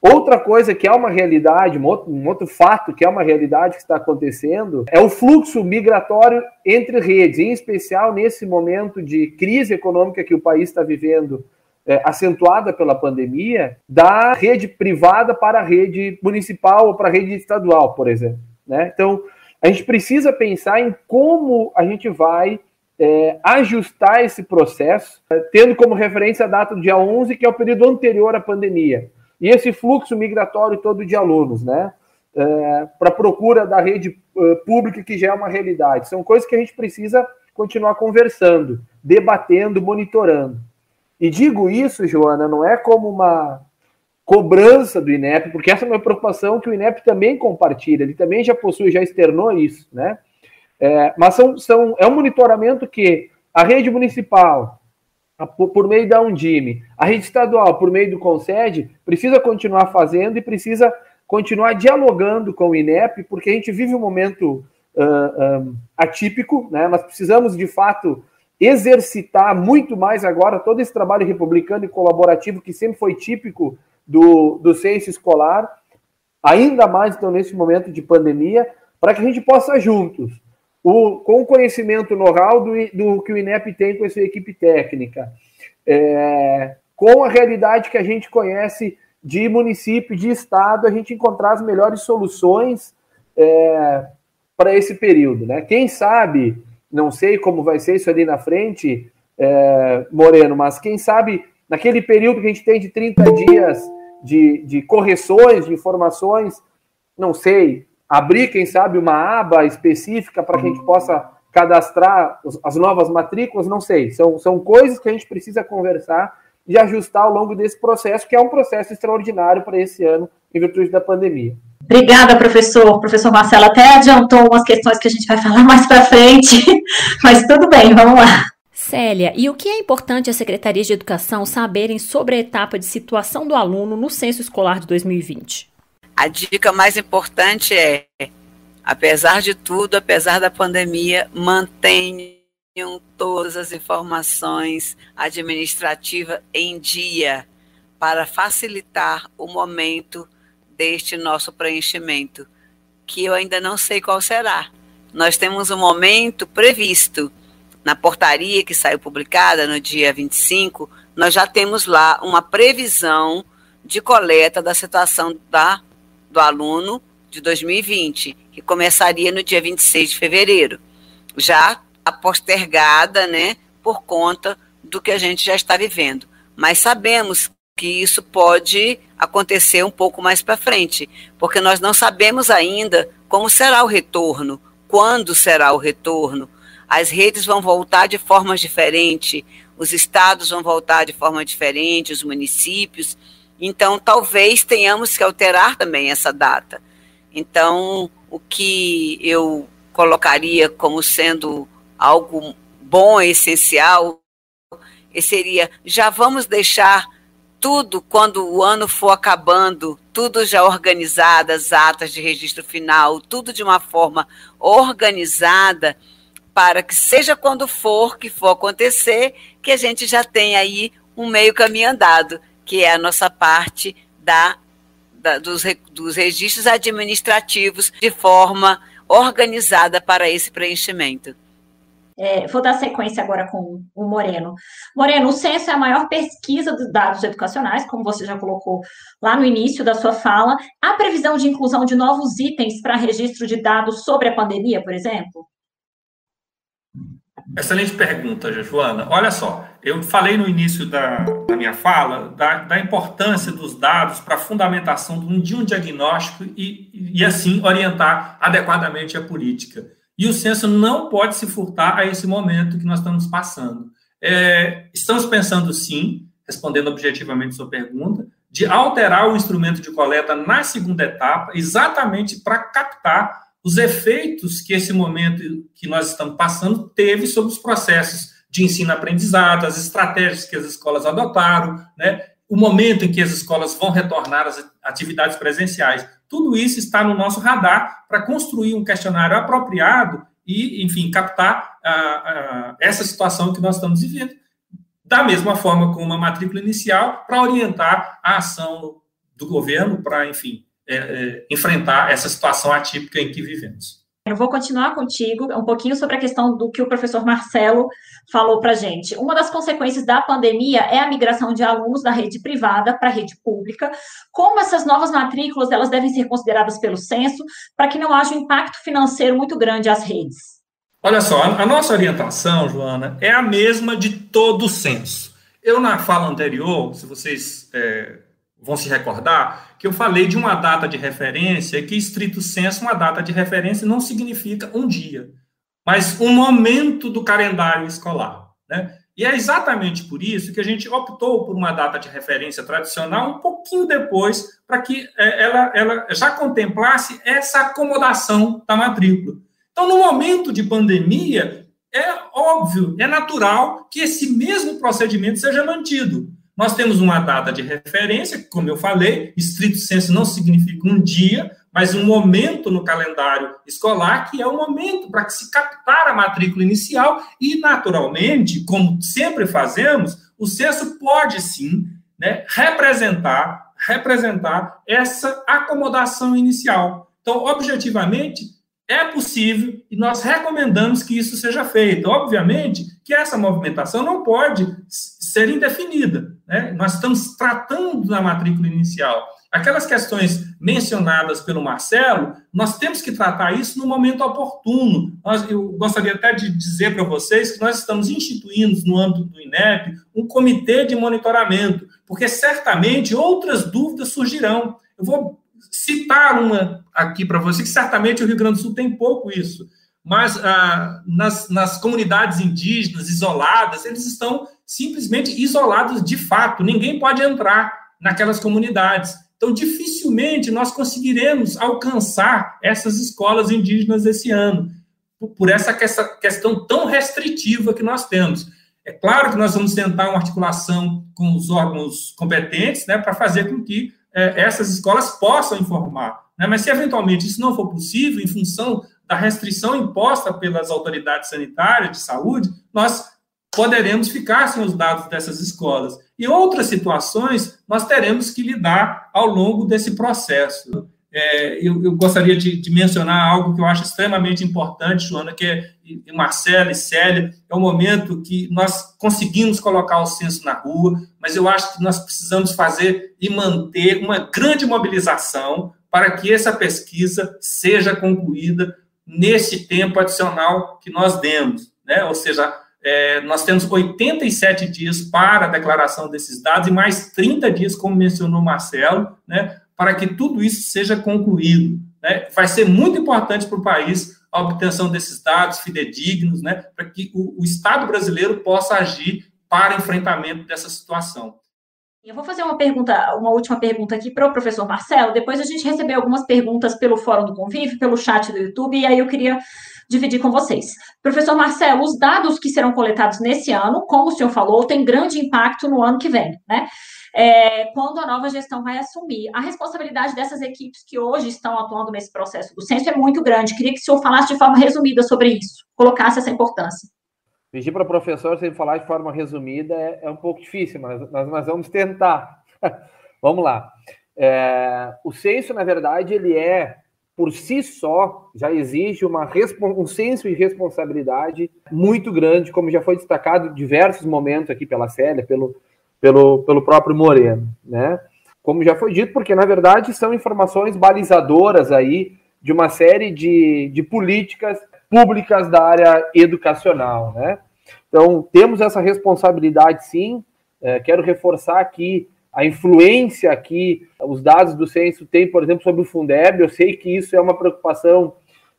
[SPEAKER 5] Outra coisa que é uma realidade, um outro, um outro, fato que é uma realidade que está acontecendo, é o fluxo migratório entre redes, em especial nesse momento de crise econômica que o país está vivendo, é, acentuada pela pandemia, da rede privada para a rede municipal ou para a rede estadual, por exemplo. Né? Então, a gente precisa pensar em como a gente vai é, ajustar esse processo, é, tendo como referência a data do dia 11, que é o período anterior à pandemia e esse fluxo migratório todo de alunos, né? É, para procura da rede uh, pública que já é uma realidade. São coisas que a gente precisa continuar conversando, debatendo, monitorando. E digo isso, Joana, não é como uma cobrança do INEP, porque essa é uma preocupação que o INEP também compartilha, ele também já possui, já externou isso, né? É, mas são, são, é um monitoramento que a rede municipal, por meio da Undime. A rede estadual, por meio do Concede, precisa continuar fazendo e precisa continuar dialogando com o INEP, porque a gente vive um momento uh, um, atípico, né? Nós precisamos, de fato, exercitar muito mais agora todo esse trabalho republicano e colaborativo que sempre foi típico do, do censo escolar, ainda mais então nesse momento de pandemia, para que a gente possa juntos o, com o conhecimento know-how do, do, que o INEP tem com a sua equipe técnica, é, com a realidade que a gente conhece de município, de estado, a gente encontrar as melhores soluções é, para esse período. Né? Quem sabe, não sei como vai ser isso ali na frente, é, Moreno, mas quem sabe naquele período que a gente tem de 30 dias de, de correções, de informações, não sei, abrir, quem sabe, uma aba específica para que a gente possa cadastrar as novas matrículas, não sei. São, são coisas que a gente precisa conversar e ajustar ao longo desse processo, que é um processo extraordinário para esse ano, em virtude da pandemia.
[SPEAKER 3] Obrigada, professor. O professor Marcelo até adiantou umas questões que a gente vai falar [LAUGHS] mais para frente, mas tudo bem, vamos lá.
[SPEAKER 2] Célia, e o que é importante as secretarias de educação saberem sobre a etapa de situação do aluno no censo escolar de 2020?
[SPEAKER 6] A dica mais importante é, apesar de tudo, apesar da pandemia, mantenham todas as informações administrativas em dia para facilitar o momento deste nosso preenchimento, que eu ainda não sei qual será. Nós temos um momento previsto na portaria que saiu publicada no dia 25, nós já temos lá uma previsão de coleta da situação da do aluno de 2020, que começaria no dia 26 de fevereiro, já postergada, né, por conta do que a gente já está vivendo. Mas sabemos que isso pode acontecer um pouco mais para frente, porque nós não sabemos ainda como será o retorno, quando será o retorno. As redes vão voltar de formas diferentes, os estados vão voltar de forma diferente, os municípios. Então, talvez tenhamos que alterar também essa data. Então, o que eu colocaria como sendo algo bom, essencial, seria: já vamos deixar tudo quando o ano for acabando, tudo já organizado, as atas de registro final, tudo de uma forma organizada, para que seja quando for que for acontecer, que a gente já tenha aí um meio caminho andado que é a nossa parte da, da dos, dos registros administrativos de forma organizada para esse preenchimento.
[SPEAKER 3] É, vou dar sequência agora com o Moreno. Moreno, o censo é a maior pesquisa dos dados educacionais, como você já colocou lá no início da sua fala. Há previsão de inclusão de novos itens para registro de dados sobre a pandemia, por exemplo?
[SPEAKER 4] Excelente pergunta, Joana. Olha só, eu falei no início da, da minha fala da, da, importância dos dados para a fundamentação de um diagnóstico e, e, assim, orientar adequadamente a política. E o censo não pode se furtar a esse momento que nós estamos passando. É, estamos pensando, sim, respondendo objetivamente sua pergunta, de alterar o instrumento de coleta na segunda etapa, exatamente para captar os efeitos que esse momento que nós estamos passando teve sobre os processos de ensino-aprendizado, as estratégias que as escolas adotaram, né? o momento em que as escolas vão retornar às atividades presenciais. Tudo isso está no nosso radar para construir um questionário apropriado e, enfim, captar a, a, essa situação que nós estamos vivendo, da mesma forma com uma matrícula inicial, para orientar a ação do governo para, enfim, é, é, enfrentar essa situação atípica em que vivemos.
[SPEAKER 3] Eu vou continuar contigo um pouquinho sobre a questão do que o professor Marcelo falou para a gente. Uma das consequências da pandemia é a migração de alunos da rede privada para a rede pública. Como essas novas matrículas elas devem ser consideradas pelo censo para que não haja um impacto financeiro muito grande às redes?
[SPEAKER 4] Olha só, a nossa orientação, Joana, é a mesma de todo o censo. Eu, na fala anterior, se vocês é, vão se recordar, que eu falei de uma data de referência, que, estrito senso, uma data de referência não significa um dia, mas um momento do calendário escolar. Né? E é exatamente por isso que a gente optou por uma data de referência tradicional um pouquinho depois, para que é, ela, ela já contemplasse essa acomodação da matrícula. Então, no momento de pandemia, é óbvio, é natural que esse mesmo procedimento seja mantido. Nós temos uma data de referência, como eu falei, estrito senso não significa um dia, mas um momento no calendário escolar, que é o momento para que se captar a matrícula inicial, e, naturalmente, como sempre fazemos, o censo pode sim né, representar, representar essa acomodação inicial. Então, objetivamente, é possível e nós recomendamos que isso seja feito. Obviamente que essa movimentação não pode ser indefinida. Né? Nós estamos tratando da matrícula inicial. Aquelas questões mencionadas pelo Marcelo, nós temos que tratar isso no momento oportuno. Nós, eu gostaria até de dizer para vocês que nós estamos instituindo, no âmbito do INEP, um comitê de monitoramento, porque certamente outras dúvidas surgirão. Eu vou citar uma aqui para você, que certamente o Rio Grande do Sul tem pouco isso, mas ah, nas, nas comunidades indígenas isoladas, eles estão simplesmente isolados de fato, ninguém pode entrar naquelas comunidades. Então, dificilmente nós conseguiremos alcançar essas escolas indígenas esse ano, por essa questão tão restritiva que nós temos. É claro que nós vamos tentar uma articulação com os órgãos competentes, né, para fazer com que é, essas escolas possam informar. Né? Mas se eventualmente isso não for possível, em função da restrição imposta pelas autoridades sanitárias de saúde, nós poderemos ficar sem os dados dessas escolas. E outras situações nós teremos que lidar ao longo desse processo. É, eu, eu, gostaria de, de, mencionar algo que eu acho extremamente importante, Joana, que é, Marcela e Célia, é o momento que nós conseguimos colocar o censo na rua, mas eu acho que nós precisamos fazer e manter uma grande mobilização para que essa pesquisa seja concluída nesse tempo adicional que nós demos, né? Ou seja, é, nós temos 87 dias para a declaração desses dados e mais 30 dias, como mencionou Marcelo, né? para que tudo isso seja concluído. Né? Vai ser muito importante para o país a obtenção desses dados fidedignos, né? para que o, o Estado brasileiro possa agir para enfrentamento dessa situação.
[SPEAKER 3] Eu vou fazer uma pergunta, uma última pergunta aqui para o professor Marcelo. Depois a gente recebeu algumas perguntas pelo Fórum do Convívio, pelo chat do YouTube, e aí eu queria dividir com vocês. Professor Marcelo, os dados que serão coletados nesse ano, como o senhor falou, têm grande impacto no ano que vem, né? é, quando a nova gestão vai assumir. A responsabilidade dessas equipes que hoje estão atuando nesse processo do censo é muito grande. Queria que o senhor falasse de forma resumida sobre isso, colocasse essa importância.
[SPEAKER 5] Pedir para o professor sempre falar de forma resumida é, é um pouco difícil, mas nós, vamos tentar. [LAUGHS] vamos lá. É, o censo, na verdade, ele é, por si só, já exige uma, um senso de responsabilidade muito grande, como já foi destacado em diversos momentos aqui pela Célia, pelo, pelo, pelo próprio Moreno, né? Como já foi dito, porque na verdade são informações balizadoras aí de uma série de, de políticas públicas da área educacional, né? Então, temos essa responsabilidade sim. É, quero reforçar aqui a influência que os dados do censo têm, por exemplo, sobre o Fundeb. Eu sei que isso é uma preocupação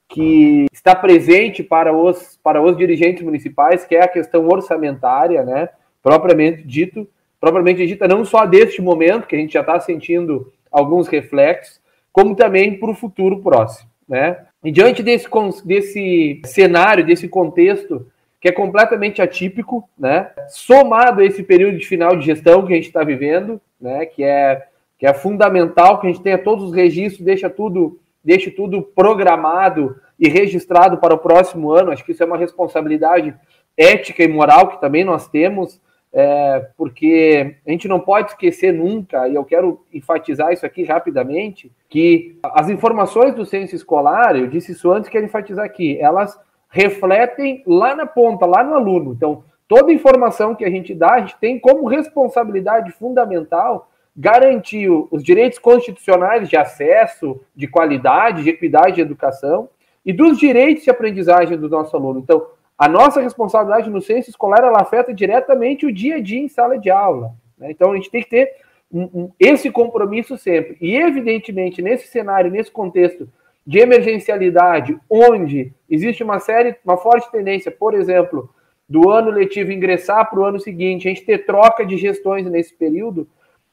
[SPEAKER 5] que está presente para os, para os dirigentes municipais, que é a questão orçamentária, né? Propriamente dito, propriamente dita, não só deste momento, que a gente já está sentindo alguns reflexos, como também para o futuro próximo. Né? E diante desse, desse cenário, desse contexto, que é completamente atípico, né? somado a esse período de final de gestão que a gente está vivendo, né? que, é, que é fundamental que a gente tenha todos os registros, deixa tudo deixe tudo programado e registrado para o próximo ano. Acho que isso é uma responsabilidade ética e moral que também nós temos, é, porque a gente não pode esquecer nunca, e eu quero enfatizar isso aqui rapidamente, que as informações do censo escolar, eu disse isso antes, quero enfatizar aqui, elas refletem lá na ponta, lá no aluno. Então, toda informação que a gente dá, a gente tem como responsabilidade fundamental garantir os direitos constitucionais de acesso, de qualidade, de equidade de educação e dos direitos de aprendizagem do nosso aluno. Então, a nossa responsabilidade no censo escolar ela afeta diretamente o dia a dia em sala de aula. Né? Então, a gente tem que ter um, um, esse compromisso sempre. E, evidentemente, nesse cenário, nesse contexto de emergencialidade, onde existe uma série, uma forte tendência, por exemplo, do ano letivo ingressar para o ano seguinte, a gente ter troca de gestões nesse período,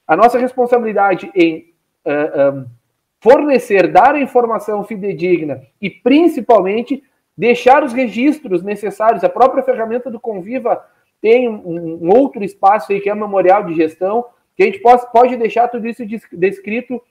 [SPEAKER 5] a nossa responsabilidade em uh, eh, um, fornecer, dar a informação fidedigna e, principalmente, deixar os registros necessários. A própria ferramenta do Conviva tem um, um outro espaço aí que é o memorial de gestão, que a gente pode, pode deixar tudo isso descrito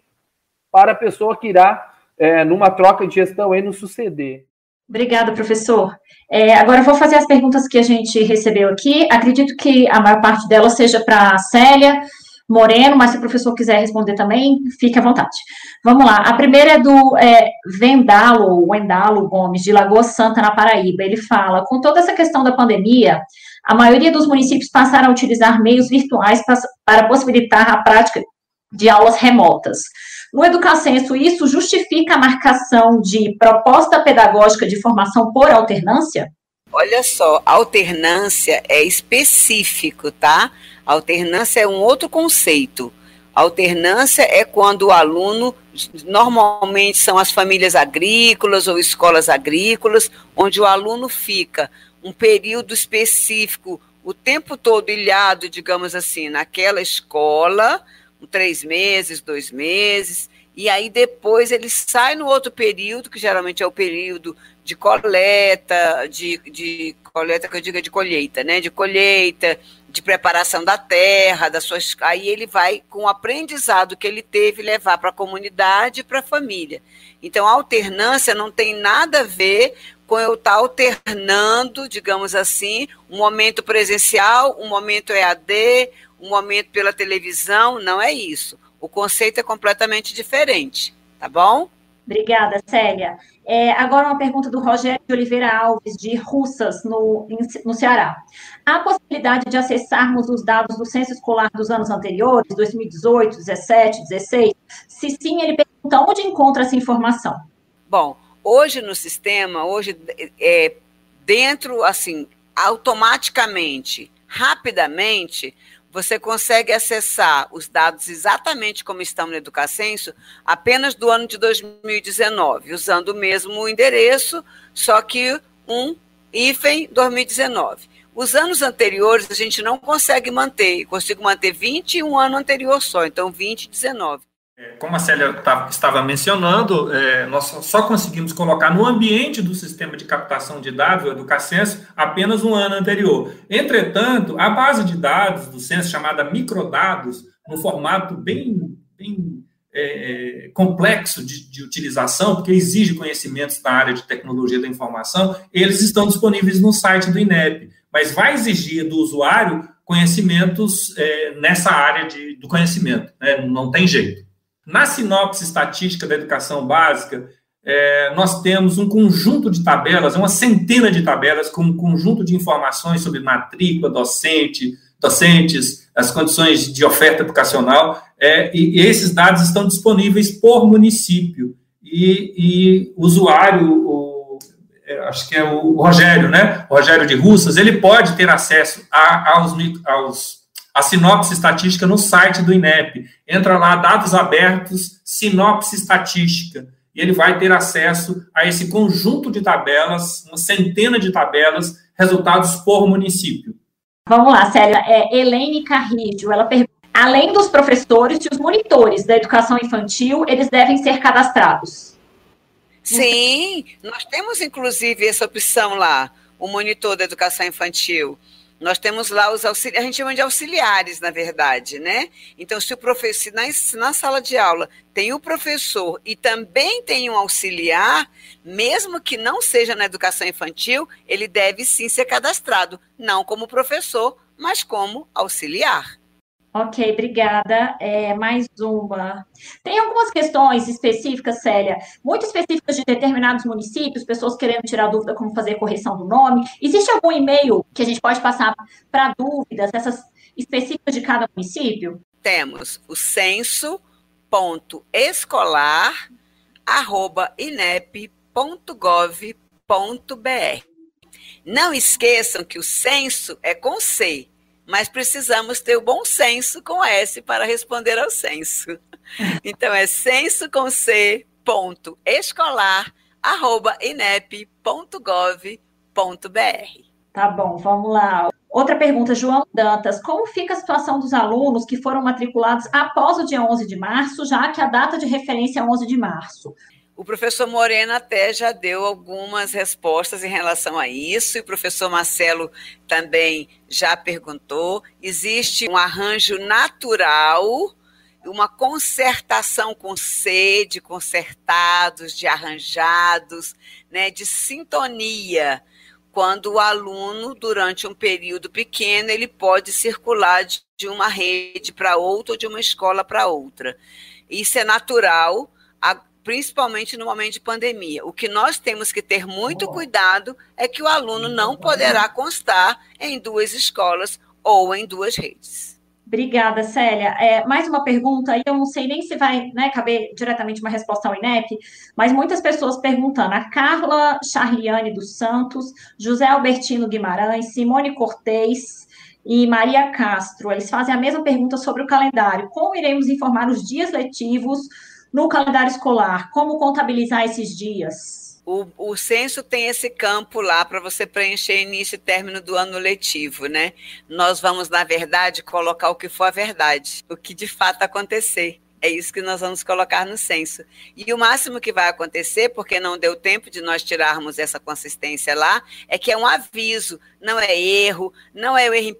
[SPEAKER 5] para a pessoa que irá, é, numa troca de gestão, aí, nos suceder.
[SPEAKER 3] Obrigada, professor. É, agora vou fazer as perguntas que a gente recebeu aqui. Acredito que a maior parte delas seja para a Célia, Moreno, mas se o professor quiser responder também, fique à vontade. Vamos lá. A primeira é do é, Vendalo, Wendalo Gomes, de Lagoa Santa, na Paraíba. Ele fala: com toda essa questão da pandemia, a maioria dos municípios passaram a utilizar meios virtuais para, para possibilitar a prática de aulas remotas. No Educacenso, isso justifica a marcação de proposta pedagógica de formação por alternância?
[SPEAKER 6] Olha só, alternância é específico, tá? Alternância é um outro conceito. Alternância é quando o aluno, normalmente são as famílias agrícolas ou escolas agrícolas, onde o aluno fica um período específico, o tempo todo ilhado, digamos assim, naquela escola, três meses, dois meses, e aí depois ele sai no outro período, que geralmente é o período de coleta, de, de coleta que eu digo é de colheita, né? De colheita, de preparação da terra, das suas. Aí ele vai, com o aprendizado que ele teve, levar para a comunidade e para a família. Então, a alternância não tem nada a ver com eu estar alternando, digamos assim, um momento presencial, um momento EAD, um momento pela televisão. Não é isso. O conceito é completamente diferente, tá bom?
[SPEAKER 3] Obrigada, Célia. É, agora uma pergunta do Rogério de Oliveira Alves, de Russas, no, no Ceará. Há possibilidade de acessarmos os dados do censo escolar dos anos anteriores, 2018, 17, 16? Se sim, ele pergunta onde encontra essa informação.
[SPEAKER 6] Bom, hoje no sistema, hoje é, dentro, assim, automaticamente, rapidamente, você consegue acessar os dados exatamente como estão no Educacenso apenas do ano de 2019, usando o mesmo endereço, só que um hífen 2019. Os anos anteriores a gente não consegue manter, consigo manter 20 e um ano anterior só, então 20 e 19.
[SPEAKER 4] É, como a Célia tá, estava mencionando, é, nós só conseguimos colocar no ambiente do sistema de captação de dados, o Educacenso, apenas um ano anterior. Entretanto, a base de dados do censo, chamada microdados, no formato bem, bem é, é, complexo de, de, utilização, porque exige conhecimentos da área de tecnologia da informação, eles estão disponíveis no site do INEP, mas vai exigir do usuário conhecimentos é, nessa área de, do conhecimento, né? não tem jeito. Na sinopse estatística da educação básica, é, nós temos um conjunto de tabelas, uma centena de tabelas com um conjunto de informações sobre matrícula, docente, docentes, as condições de oferta educacional, é, e, e, esses dados estão disponíveis por município. E, e o usuário, é, acho que é o Rogério, né? O Rogério de Russas, ele pode ter acesso a, aos, aos a sinopse estatística no site do INEP. Entra lá, dados abertos, sinopse estatística. E ele vai ter acesso a esse conjunto de tabelas, uma centena de tabelas, resultados por município.
[SPEAKER 3] Vamos lá, Célia. É, Helene Carrillo, ela pergunta, além dos professores e os monitores da educação infantil, eles devem ser cadastrados?
[SPEAKER 6] Sim, nós temos inclusive essa opção lá, o monitor da educação infantil. Nós temos lá os auxiliares, a gente chama de auxiliares, na verdade, né? Então, se o professor, na, na sala de aula tem o professor e também tem um auxiliar, mesmo que não seja na educação infantil, ele deve sim ser cadastrado, não como professor, mas como auxiliar.
[SPEAKER 3] Ok, obrigada. É, mais uma. Tem algumas questões específicas, Célia, muito específicas de determinados municípios, pessoas querendo tirar dúvida como fazer correção do nome. Existe algum e-mail que a gente pode passar para dúvidas, essas específicas de cada município?
[SPEAKER 6] Temos o censo.escolar.inep.gov.br. Não esqueçam que o censo é com C mas precisamos ter o bom senso com S para responder ao censo. [LAUGHS] Então é censo com C ponto escolar arroba inep.gov.br.
[SPEAKER 3] Tá bom, vamos lá. Outra pergunta, João Dantas. Como fica a situação dos alunos que foram matriculados após o dia 11 de março, já que a data de referência é 11 de março?
[SPEAKER 6] O professor Moreno até já deu algumas respostas em relação a isso, e o professor Marcelo também já perguntou. Existe um arranjo natural, uma concertação com C, de concertados, de arranjados, né, de sintonia quando o aluno, durante um período pequeno, ele pode circular de uma rede para outra ou de uma escola para outra. Isso é natural, principalmente no momento de pandemia. O que nós temos que ter muito cuidado é que o aluno não poderá constar em duas escolas ou em duas redes.
[SPEAKER 3] Obrigada, Célia. É, mais uma pergunta, eu não sei nem se vai né, caber diretamente uma resposta ao INEP, mas muitas pessoas perguntando. A Carla Charliane dos Santos, José Albertino Guimarães, Simone Cortez e Maria Castro. Eles fazem a mesma pergunta sobre o calendário. Como iremos informar os dias letivos no calendário escolar? Como contabilizar esses dias?
[SPEAKER 6] O, o censo tem esse campo lá para você preencher início e término do ano letivo, né? Nós vamos, na verdade, colocar o que for a verdade, o que de fato acontecer. É isso que nós vamos colocar no censo. E o máximo que vai acontecer, porque não deu tempo de nós tirarmos essa consistência lá, é que é um aviso, não é erro, não é o erro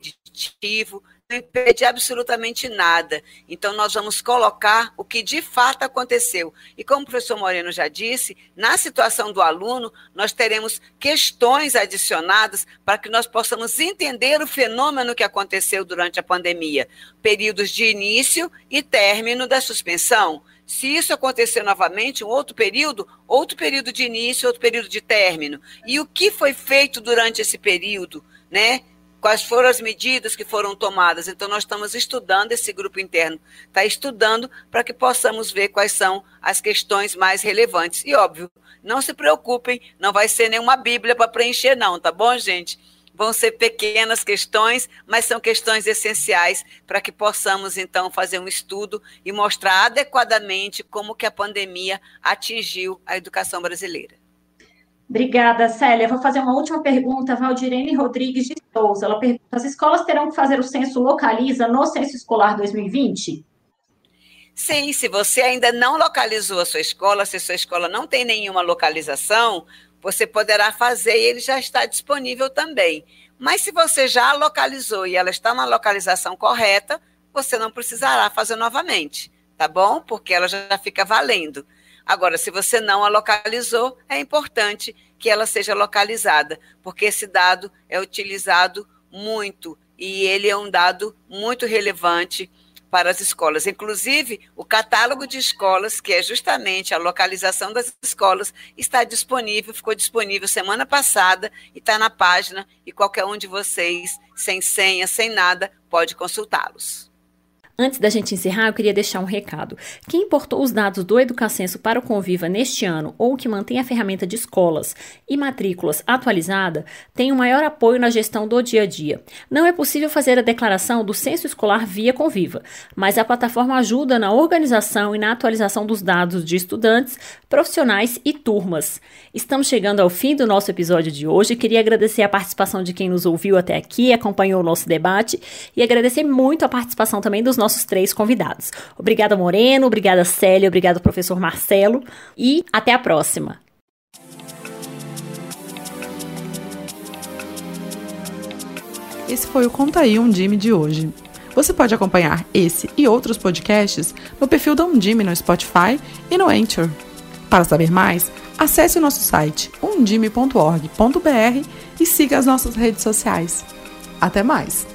[SPEAKER 6] impeditivo, impede absolutamente nada. Então, nós vamos colocar o que de fato aconteceu. E como o professor Moreno já disse, na situação do aluno, nós teremos questões adicionadas para que nós possamos entender o fenômeno que aconteceu durante a pandemia, períodos de início e término da suspensão. Se isso acontecer novamente, um outro período, outro período de início, outro período de término. E o que foi feito durante esse período, né? Quais foram as medidas que foram tomadas. Então, nós estamos estudando, esse grupo interno está estudando para que possamos ver quais são as questões mais relevantes. E, óbvio, não se preocupem, não vai ser nenhuma Bíblia para preencher, não, tá bom, gente? Vão ser pequenas questões, mas são questões essenciais para que possamos, então, fazer um estudo e mostrar adequadamente como que a pandemia atingiu a educação brasileira.
[SPEAKER 3] Obrigada, Célia. Vou fazer uma última pergunta, Valdirene Rodrigues de Souza. Ela pergunta: as escolas terão que fazer o censo localiza no censo escolar 2020?
[SPEAKER 6] Sim, se você ainda não localizou a sua escola, se a sua escola não tem nenhuma localização, você poderá fazer e ele já está disponível também. Mas se você já localizou e ela está na localização correta, você não precisará fazer novamente, tá bom? Porque ela já fica valendo. Agora, se você não a localizou, é importante que ela seja localizada, porque esse dado é utilizado muito e ele é um dado muito relevante para as escolas. Inclusive, o catálogo de escolas, que é justamente a localização das escolas, está disponível, ficou disponível semana passada e está na página, e qualquer um de vocês, sem senha, sem nada, pode consultá-los.
[SPEAKER 2] Antes da gente encerrar, eu queria deixar um recado. Quem importou os dados do Educacenso para o Conviva neste ano ou que mantém a ferramenta de escolas e matrículas atualizada, tem o um maior apoio na gestão do dia a dia. Não é possível fazer a declaração do censo escolar via Conviva, mas a plataforma ajuda na organização e na atualização dos dados de estudantes, profissionais e turmas. Estamos chegando ao fim do nosso episódio de hoje. Queria agradecer a participação de quem nos ouviu até aqui, acompanhou o nosso debate e agradecer muito a participação também dos nossos três convidados. Obrigada, Moreno, obrigada, Célia, obrigado, professor Marcelo, e até a próxima.
[SPEAKER 1] Esse foi o Conta aí Undime de hoje. Você pode acompanhar esse e outros podcasts no perfil da Undime no Spotify e no Anchor. Para saber mais, acesse o nosso site undime.org.br e siga as nossas redes sociais. Até mais!